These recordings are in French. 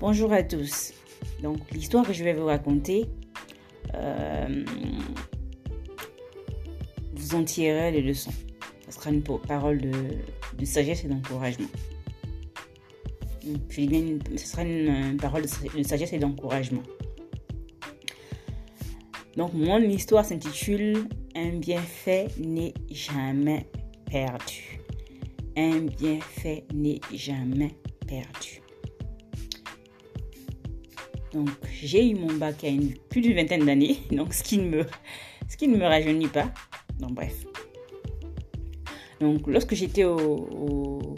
Bonjour à tous. Donc l'histoire que je vais vous raconter, euh, vous en tirerez les leçons. Ce sera une parole de, sagesse et d'encouragement. Ce sera une, parole de sagesse et d'encouragement. Donc mon histoire s'intitule Un bienfait n'est jamais perdu. Un bienfait n'est jamais perdu. Donc, j'ai eu mon bac y a plus d'une vingtaine d'années, donc ce qui ne me, ce qui ne me rajeunit pas. Donc, bref. Donc, lorsque j'étais au,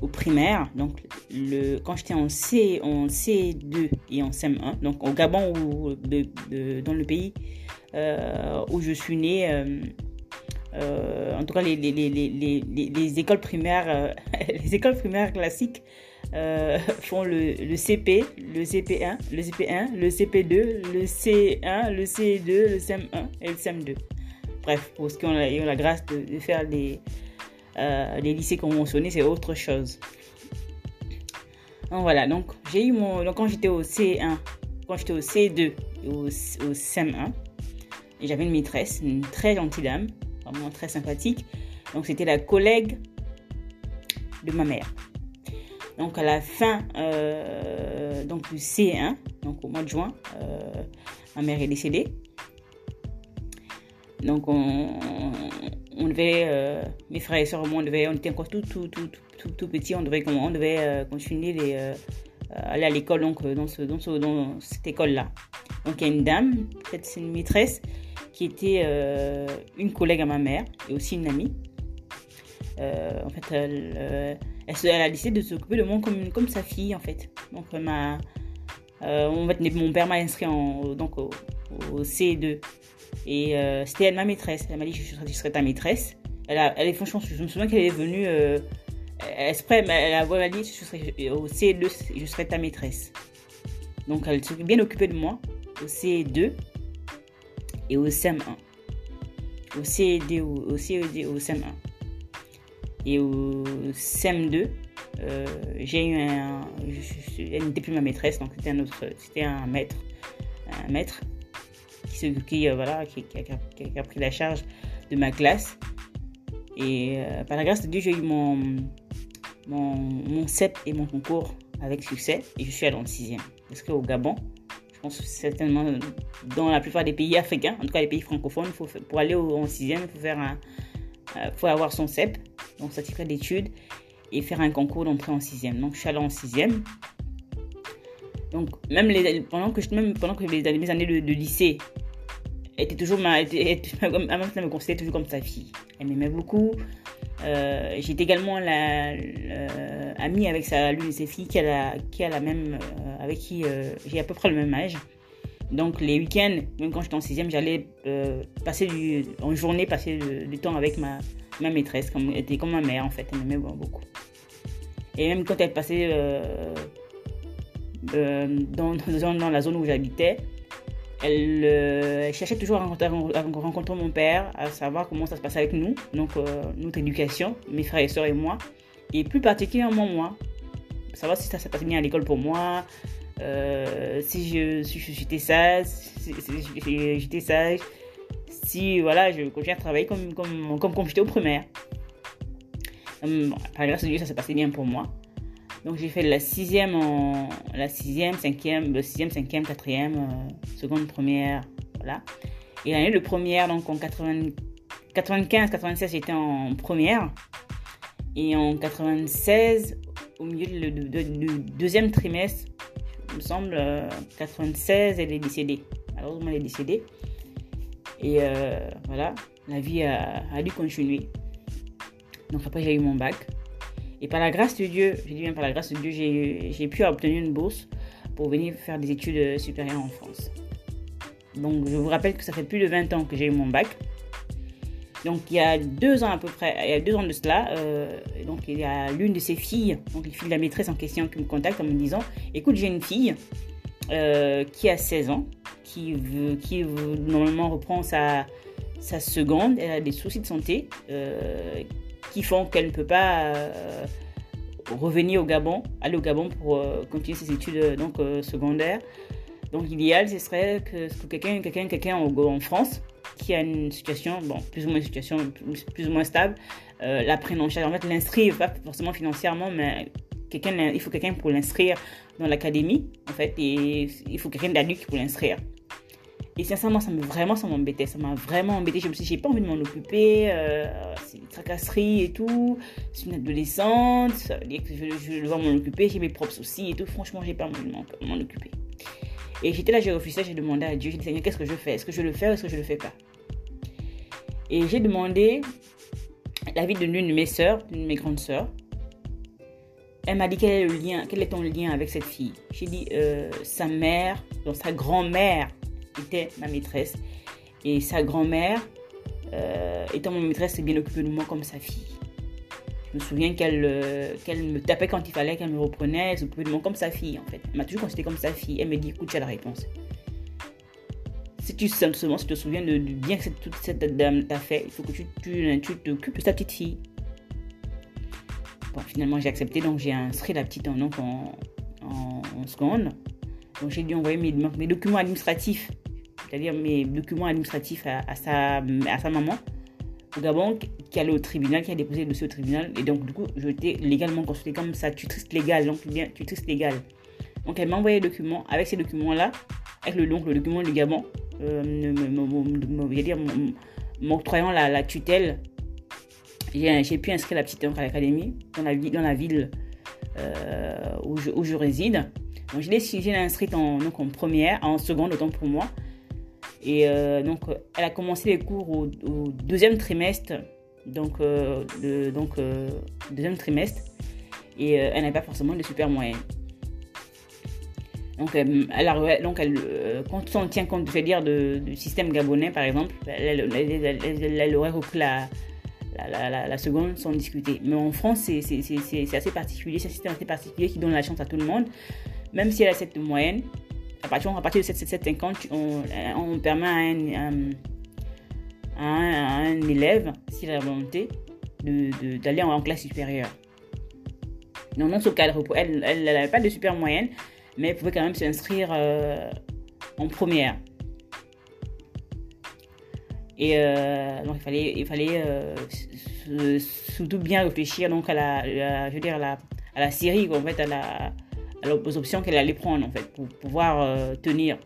au, primaire, donc le, quand j'étais en, C, en C2 et en CM1, donc au Gabon ou dans le pays euh, où je suis née, euh, euh, en tout cas les, les, les, les écoles primaires, les écoles primaires classiques euh, font le, CP, le CP1, le CP1, le CP2, le C1, le C2, le CM1 et le CM2. Bref, pour ceux qui ont la, grâce de, faire euh, les lycées conventionnés, c'est autre chose. Donc voilà, donc j'ai eu mon. Donc quand j'étais au C1, quand j'étais au C2 et au, au CM1, et j'avais une maîtresse, une très gentille dame, vraiment très sympathique. Donc c'était la collègue de ma mère. Donc à la fin euh, donc du C1, donc au mois de juin, euh, ma mère est décédée. Donc on, on devait, euh, mes frères et sœurs, moi, on, on était encore tout, tout, tout, tout, tout petits, on devait, on devait continuer les, aller à l'école donc dans, ce, dans, ce, dans cette école-là. Donc il y a une dame, peut-être c'est une maîtresse, qui était une collègue à ma mère et aussi une amie. en fait, elle, elle, a décidé de s'occuper de moi comme, sa fille, en fait. Donc, ma, euh, mon père m'a inscrit en, donc, au, C2. Et euh, c'était elle ma maîtresse. Elle m'a dit je serai, ta maîtresse. Elle, a, elle est franchement, je me souviens qu'elle est venue euh, exprès, elle a dit je serai, au C2, je serai ta maîtresse. Donc elle s'est bien occupée de moi au C2 et au CM1. Au CED, au, au CED, au CM1. Et au CM2, euh, j'ai eu un. elle n'était plus ma maîtresse, donc c'était un autre. C'était un maître. Un maître qui, euh, voilà, qui, a, pris la charge de ma classe. Et euh, par la grâce de Dieu, j'ai eu mon, mon, mon CEP et mon concours avec succès. Et je suis allée en sixième. Parce qu'au Gabon, je pense certainement dans la plupart des pays africains, en tout cas les pays francophones, faut, pour aller en sixième, il faut, un, faut avoir son CEP donc certificat d'études, et faire un concours d'entrée en sixième. Donc je suis allée en sixième. Donc même pendant que même pendant que les, mes années de, lycée était toujours ma, était, me considérait toujours comme sa fille. Elle m'aimait beaucoup. Euh, J'étais également la, amie avec l'une de ses filles qui a la, qui a la même, euh, avec qui euh, j'ai à peu près le même âge. Donc les week-ends, même quand j'étais en sixième, j'allais passer en journée passer du temps avec ma, ma maîtresse, comme, était comme ma mère en fait, elle m'aimait beaucoup. Et même quand elle passait dans, dans, la zone où j'habitais, elle, euh, cherchait toujours à rencontrer, mon père, à savoir comment ça se passait avec nous, donc notre éducation, mes frères et sœurs et moi, et plus particulièrement moi, savoir si ça se passait bien à l'école pour moi, si je, si j'étais sage, si, j'étais sage, si voilà, je continue à travailler comme, comme, comme, comme j'étais au primaire. Par grâce de Dieu, ça s'est passé bien pour moi. Donc j'ai fait la sixième, la sixième, cinquième, le sixième, cinquième, quatrième, euh, seconde, première, voilà. Et l'année de première, donc en 95, 96, j'étais en première. Et en 96, au milieu du deuxième trimestre, il me semble, 96, euh, elle est décédée. Malheureusement, elle est décédée. Et euh, voilà, la vie a, dû continuer. Donc après, j'ai eu mon bac. Et par la grâce de Dieu, je dis bien par la grâce de Dieu, j'ai pu obtenir une bourse pour venir faire des études supérieures en France. Donc je vous rappelle que ça fait plus de 20 ans que j'ai eu mon bac. Donc il y a deux ans à peu près, il y a deux ans de cela, euh, donc il y a l'une de ses filles, donc les filles de la maîtresse en question, qui me contacte en me disant, écoute j'ai une fille euh, qui a 16 ans, qui, normalement reprend sa, seconde. Elle a des soucis de santé euh, qui font qu'elle ne peut pas euh, revenir au Gabon, aller au Gabon pour continuer ses études donc secondaires. Donc l'idéal, ce serait que, quelqu'un quelqu'un quelqu'un en, France qui a une situation, bon, plus ou moins situation plus, ou moins stable, la prenne en charge. En fait, l'inscrire, pas forcément financièrement, mais quelqu'un, il faut quelqu'un pour l'inscrire dans l'académie, en fait, et il faut quelqu'un d'adulte pour l'inscrire. Et sincèrement, ça me vraiment, ça m'embêtait. Ça m'a vraiment embêté. Je me suis dit, j'ai pas envie de m'en occuper. Euh, c'est une tracasserie et tout. C'est une adolescente. Ça veut dire que je, je dois m'en occuper. J'ai mes propres soucis et tout. Franchement, j'ai pas envie de m'en occuper. Et j'étais là, j'ai refusé. J'ai demandé à Dieu. J'ai dit, Seigneur, qu'est-ce que je fais? Est-ce que je le fais ou est-ce que je le fais pas? Et j'ai demandé l'avis de l'une de mes sœurs, d'une de mes grandes sœurs. Elle m'a dit quel est lien, quel est ton lien avec cette fille? J'ai dit euh, sa mère, donc sa grand-mère était ma maîtresse. Et sa grand-mère, euh, étant ma maîtresse, s'est bien occupée de moi comme sa fille. Je me souviens qu'elle euh, qu'elle me tapait quand il fallait, qu'elle me reprenait, elle s'occupait de moi comme sa fille en fait. Elle m'a toujours considérée comme sa fille. Elle me dit écoute, tu as la réponse. Si tu simplement si tu te souviens de, bien que toute cette dame t'a fait, il faut que tu, t'occupes de sa petite fille. Bon, finalement, j'ai accepté, donc j'ai inscrit la petite en, donc, en, en, seconde. Donc j'ai dû envoyer mes, documents administratifs c'est-à-dire mes documents administratifs à, sa, à sa maman au Gabon, qui allait au tribunal, qui a déposé le dossier au tribunal. Et donc, du coup, j'étais légalement consultée comme ça, tutrice légale, donc bien tutrice légale. Donc, elle m'a envoyé les documents. Avec ces documents-là, avec le, donc, le document du Gabon, euh, m'octroyant la, tutelle, j'ai pu inscrire la petite à l'académie, dans la, dans la ville euh, où, je, réside. Donc, je l'ai inscrite en, donc, première, en seconde, autant pour moi. Et euh, donc, elle a commencé les cours au, deuxième trimestre. Donc, euh, donc euh, deuxième trimestre. Et elle n'a pas forcément de super moyenne. Donc, elle, donc elle, quand on tient compte, du système gabonais, par exemple, elle, aurait repris la, la, seconde sans discuter. Mais en France, c'est assez particulier, c'est un système assez particulier qui donne la chance à tout le monde. Même si elle a cette moyenne, à partir, à partir de 750, on, on permet à un, élève, s'il a la volonté, d'aller en, classe supérieure. Donc, dans ce cadre, elle n'avait pas de super moyenne, mais elle pouvait quand même s'inscrire euh, en première. Et euh, donc, il fallait, euh, surtout bien réfléchir donc, à, la, je veux dire, à la, à la série, en fait, à la aux options qu'elle allait prendre en fait pour pouvoir euh, tenir.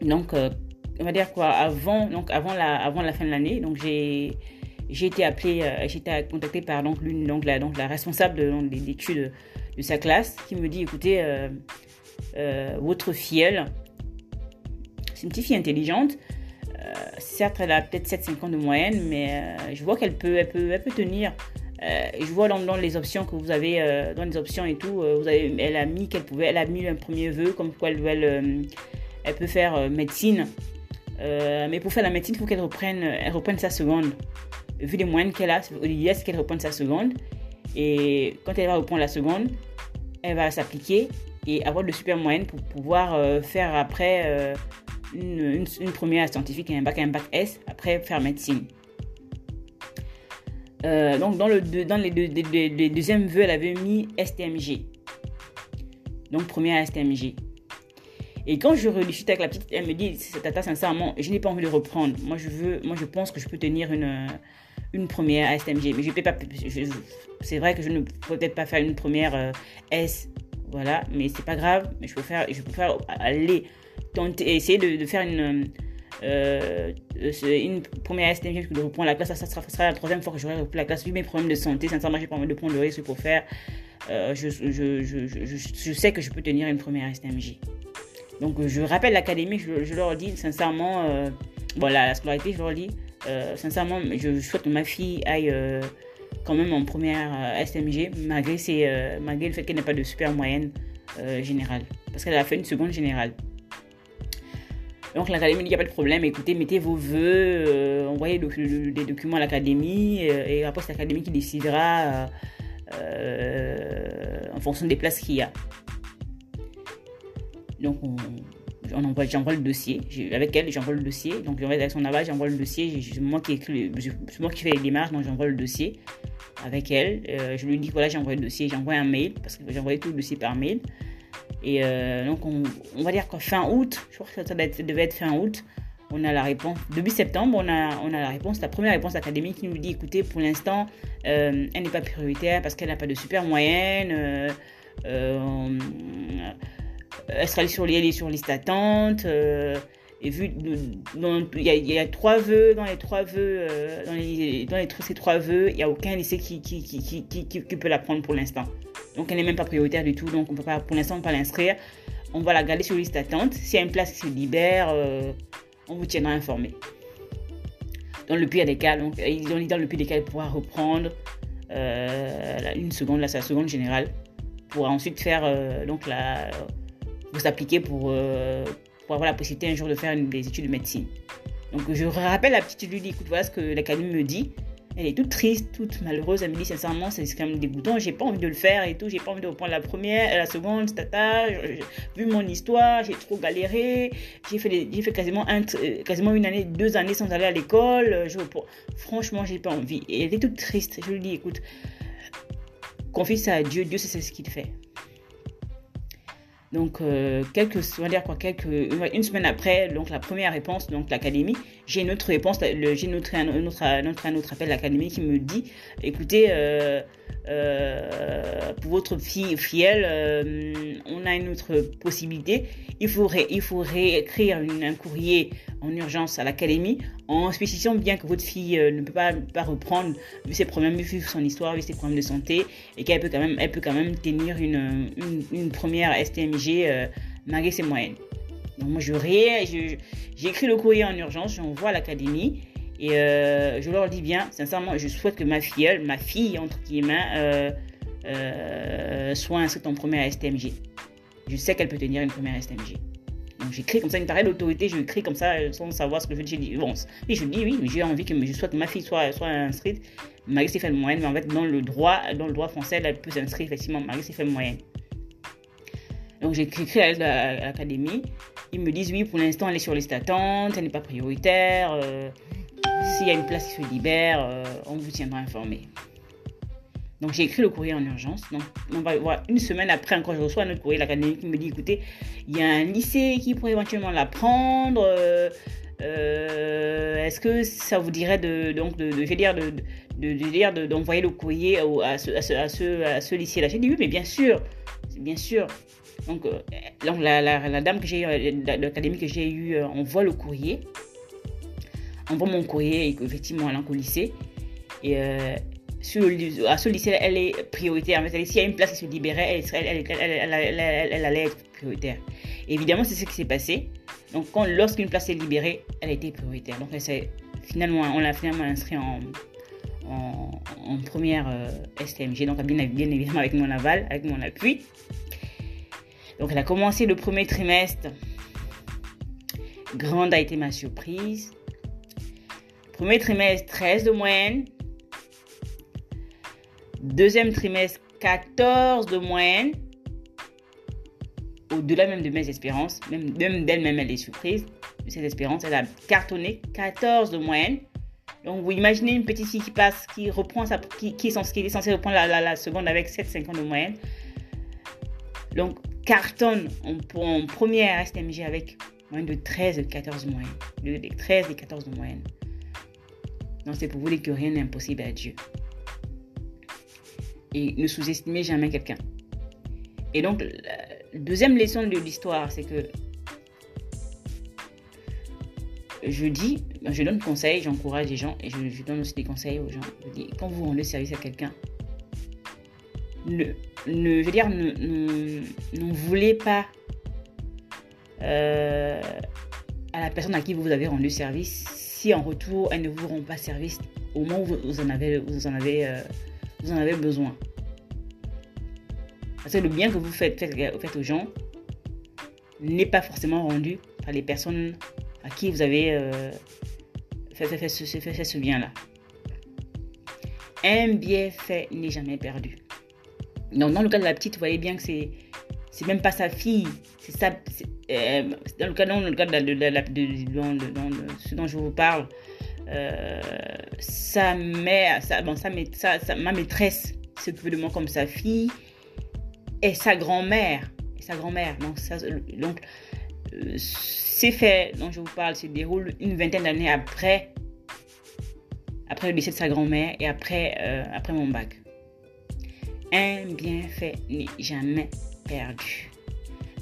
Donc, euh, on va dire quoi, avant, donc avant, la, avant la fin de l'année, donc j'ai j'ai été appelée, euh, j'ai été contactée par donc l'une donc la donc la responsable de, des études de sa classe qui me dit écoutez votre filleule c'est une petite fille intelligente certes elle a peut-être 7-5 ans de moyenne mais je vois qu'elle peut elle peut elle peut tenir euh, je vois dans, les options que vous avez, euh, dans les options et tout, euh, elle a mis qu'elle pouvait, elle a mis un premier vœu comme quoi elle, peut faire médecine. mais pour faire la médecine, il faut qu'elle reprenne, elle reprenne sa seconde. Vu les moyens qu'elle a, l'idée c'est qu'elle reprenne sa seconde. Et quand elle va reprendre la seconde, elle va s'appliquer et avoir de super moyennes pour pouvoir faire après une, une, première scientifique et un bac, un bac S, après faire médecine. Euh, donc dans, le, dans les, deux, les, deuxièmes vœux, elle avait mis STMG. Donc première STMG. Et quand je rediscute avec la petite, elle me dit, tata, sincèrement, je n'ai pas envie de reprendre. Moi, je veux, moi, je pense que je peux tenir une, une première STMG. Mais je peux pas, c'est vrai que je ne peux peut-être pas faire une première euh, S, voilà, mais c'est pas grave. Mais je peux faire, je peux faire aller tenter, essayer de faire une, euh, une première STM de reprendre la classe, ça, sera, la troisième fois que j'aurai repris la classe. Vu mes problèmes de santé, sincèrement, j'ai pas envie de prendre le risque pour faire. Euh, je, je, je, je, sais que je peux tenir une première STMJ. Donc, je rappelle l'académie, je, leur dis sincèrement, euh, bon, la, scolarité, je leur dis, euh, sincèrement, je souhaite que ma fille aille quand même en première STMG, malgré, malgré le fait qu'elle n'ait pas de super moyenne générale. Parce qu'elle a fait une seconde générale. Donc l'académie dit, il n'y a pas de problème, écoutez, mettez vos voeux, euh, envoyez des documents à l'académie, euh, et après c'est l'académie qui décidera euh, en fonction des places qu'il y a. Donc on, envoie, j'envoie le dossier, avec elle j'envoie le dossier, donc j'envoie avec son aval, j'envoie le dossier, c'est moi qui moi qui fais les démarches, donc j'envoie le dossier. avec elle. je lui dis voilà, j'ai envoyé le dossier, j'ai envoyé un mail, parce que j'ai envoyé tout le dossier par mail. Et donc, on, va dire qu'en fin août, je crois que ça devait être fin août, on a la réponse. Début septembre, on a, on a la réponse, la première réponse académique qui nous dit écoutez, pour l'instant, elle n'est pas prioritaire parce qu'elle n'a pas de super moyenne. Euh, elle sera sur, sur liste attente. Euh, et vu, il y, a trois vœux, dans les trois vœux, euh, dans, les, dans ces trois vœux, il n'y a aucun lycée qui, qui, qui, qui, peut la prendre pour l'instant. Donc elle n'est même pas prioritaire du tout, donc on peut pas, pour l'instant, pas l'inscrire. On va la garder sur liste attente. S'il y a une place qui se libère, on vous tiendra informé. Dans le pire des cas, donc, ils ont dit dans le pire des cas, elle pourra reprendre une seconde, là la seconde générale pour ensuite faire euh, donc la, vous appliquer pour, euh, pour avoir la possibilité un jour de faire des études de médecine. Donc je rappelle la petite Julie, écoute, voilà ce que l'académie me dit. Elle est toute triste, toute malheureuse. Elle me dit sincèrement, c'est quand même dégoûtant. J'ai pas envie de le faire et tout. J'ai pas envie de reprendre la première, la seconde, tata. Vu mon histoire, j'ai trop galéré. J'ai fait, j'ai fait quasiment, un, euh, quasiment une année, deux années sans aller à l'école. Je, franchement, j'ai pas envie. Et elle est toute triste. Je lui dis, écoute, confie ça à Dieu, Dieu sait ce qu'il fait. Donc, euh, quelques, on va dire quoi, quelques, une, semaine après, donc la première réponse, donc l'académie, j'ai une autre réponse, j'ai une autre, un, autre, appel de l'académie qui me dit, écoutez, euh, euh, pour votre fille, fielle, euh, on a une autre possibilité. Il faudrait, il écrire un courrier en urgence à l'académie en spécifiant bien que votre fille euh, ne peut pas, reprendre vu ses problèmes, vu son histoire, vu ses problèmes de santé et qu'elle peut quand même, tenir une, une, première STMG malgré ses moyennes. Donc moi je j'écris le courrier en urgence, j'envoie à l'académie et euh, je leur dis bien, sincèrement, je souhaite que ma filleule, ma fille, entre guillemets, euh, euh, soit inscrite en première STMG. Je sais qu'elle peut tenir une première STMG. Donc j'écris comme ça, une pareille d'autorité, je écris comme ça sans savoir ce que je dis. Bon, oui, je dis oui, j'ai envie que je souhaite que ma fille soit, soit inscrite, malgré ses faibles moyennes, mais en fait, dans le droit, dans le droit français, elle peut s'inscrire effectivement malgré ses faibles moyennes. Donc j'écris à l'académie. Ils me disent oui, pour l'instant, elle est sur liste d'attente, elle n'est pas prioritaire. S'il y a une place qui se libère, euh, on vous tiendra informé. Donc j'ai écrit le courrier en urgence. Donc on va voir une semaine après encore je reçois un autre courrier de l'académie qui me dit écoutez, il y a un lycée qui pourrait éventuellement la prendre. Euh, euh, est-ce que ça vous dirait de donc de, je dire de, de, d'envoyer le courrier à ce, à ce, à ce, lycée-là? J'ai dit oui, mais bien sûr, bien sûr. Donc, donc la, la, dame que j'ai, l'académie que j'ai eu, envoie le courrier envoie mon courrier et qu'effectivement elle est au lycée. Et euh, sur à ce lycée, elle est prioritaire. Mais s'il y a une place qui se libérait, elle, elle, elle, elle allait être prioritaire. évidemment, c'est ce qui s'est passé. Donc, lorsqu'une place est libérée, elle a été prioritaire. Donc, finalement, on l'a finalement inscrit en, en, première euh, STMG. Donc, bien, bien évidemment, avec mon aval, avec mon appui. Donc, elle a commencé le premier trimestre. Grande a été ma surprise. Premier trimestre, 13 de moyenne. Deuxième trimestre, 14 de moyenne. Au-delà même de mes espérances, même, d'elle-même, elle est surprise cette espérance. Elle a cartonné 14 de moyenne. Donc, vous imaginez une petite fille qui passe, qui reprend sa, qui, est, censée, reprendre la, seconde avec 7,50 de moyenne. Donc, cartonne en, en première STMG avec moins de 13 et 14 de. De, 13 et 14 de moyenne. Donc c'est pour vous dire que rien n'est impossible à Dieu. Et ne sous-estimez jamais quelqu'un. Et donc, la deuxième leçon de l'histoire, c'est que je dis, je donne conseils, j'encourage les gens et je, donne aussi des conseils aux gens. Quand vous rendez service à quelqu'un, ne, ne, je veux dire, voulez pas euh, à la personne à qui vous avez rendu service en retour, elle ne vous rend pas service au moment où vous en avez, vous en avez, euh, vous en avez besoin. Parce que le bien que vous faites, faites, aux gens n'est pas forcément rendu par les personnes à qui vous avez euh, fait, fait, ce, fait, ce bien-là. Un bienfait n'est jamais perdu. Donc, dans le cas de la petite, vous voyez bien que c'est c'est même pas sa fille, c'est ça. Euh, dans le cas, dans le cas de, de, de, ce dont je vous parle, sa mère, sa, bon, sa, ma maîtresse s'occupait de moi comme sa fille et sa grand-mère. Sa grand-mère. Donc, donc ces faits dont je vous parle se déroulent une vingtaine d'années après, après le décès de sa grand-mère et après, après mon bac. Un bienfait n'est jamais perdu.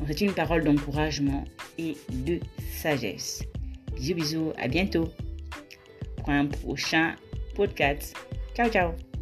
c'est une parole d'encouragement et de sagesse. Bisous, bisous, à bientôt pour un prochain podcast. Ciao, ciao.